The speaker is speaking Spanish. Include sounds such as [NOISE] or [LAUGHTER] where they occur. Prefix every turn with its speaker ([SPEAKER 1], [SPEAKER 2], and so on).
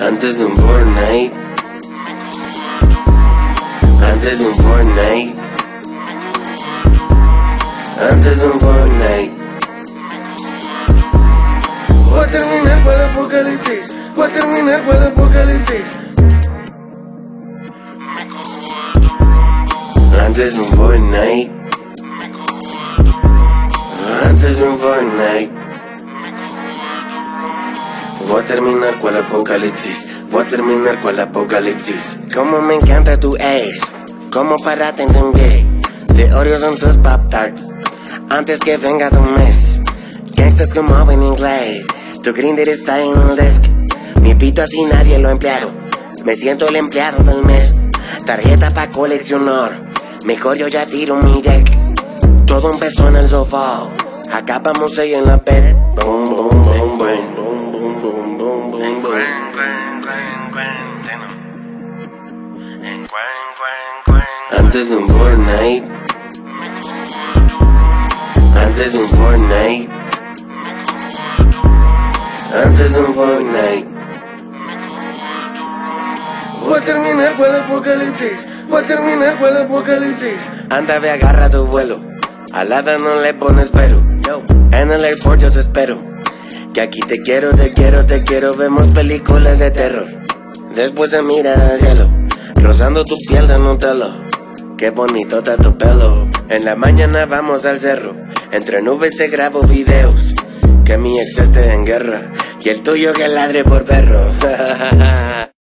[SPEAKER 1] Antes de un Fortnite. Antes de un Fortnite. Antes de un Fortnite.
[SPEAKER 2] Voy a terminar con el apocalipsis. Voy a terminar con el apocalipsis.
[SPEAKER 1] Antes de un Fortnite. Antes de un Fortnite. Voy a terminar con el apocalipsis. Voy a terminar con el apocalipsis. Como me encanta tu ace. Como para te entender. De Oreos en tus Pop Tarts. Antes que venga tu mes. Gangsters como en inglés. Tu grinder está en el desk. Mi pito así nadie lo ha empleado. Me siento el empleado del mes. Tarjeta pa' coleccionar. Mejor yo ya tiro mi deck. Todo empezó en el sofá. Acabamos ahí en la bed. Antes de un Fortnite. Antes de un Fortnite. Antes de un Fortnite.
[SPEAKER 2] Voy a terminar con el apocalipsis. Voy a terminar con el apocalipsis.
[SPEAKER 1] Anda, ve, agarra tu vuelo. Al lado no le pones pero. En el airport yo te espero. Que aquí te quiero, te quiero, te quiero. Vemos películas de terror. Después de mirar al cielo, rozando tu piel de Nutella. Qué bonito está tu pelo. En la mañana vamos al cerro. Entre nubes te grabo videos. Que mi ex esté en guerra. Y el tuyo que ladre por perro. [LAUGHS]